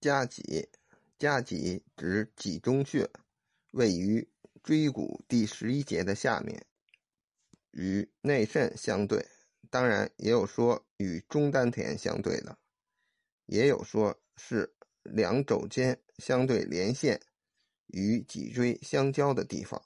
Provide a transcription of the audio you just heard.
夹脊，夹脊指脊中穴，位于椎骨第十一节的下面，与内肾相对。当然，也有说与中丹田相对的，也有说是两肘间相对连线，与脊椎相交的地方。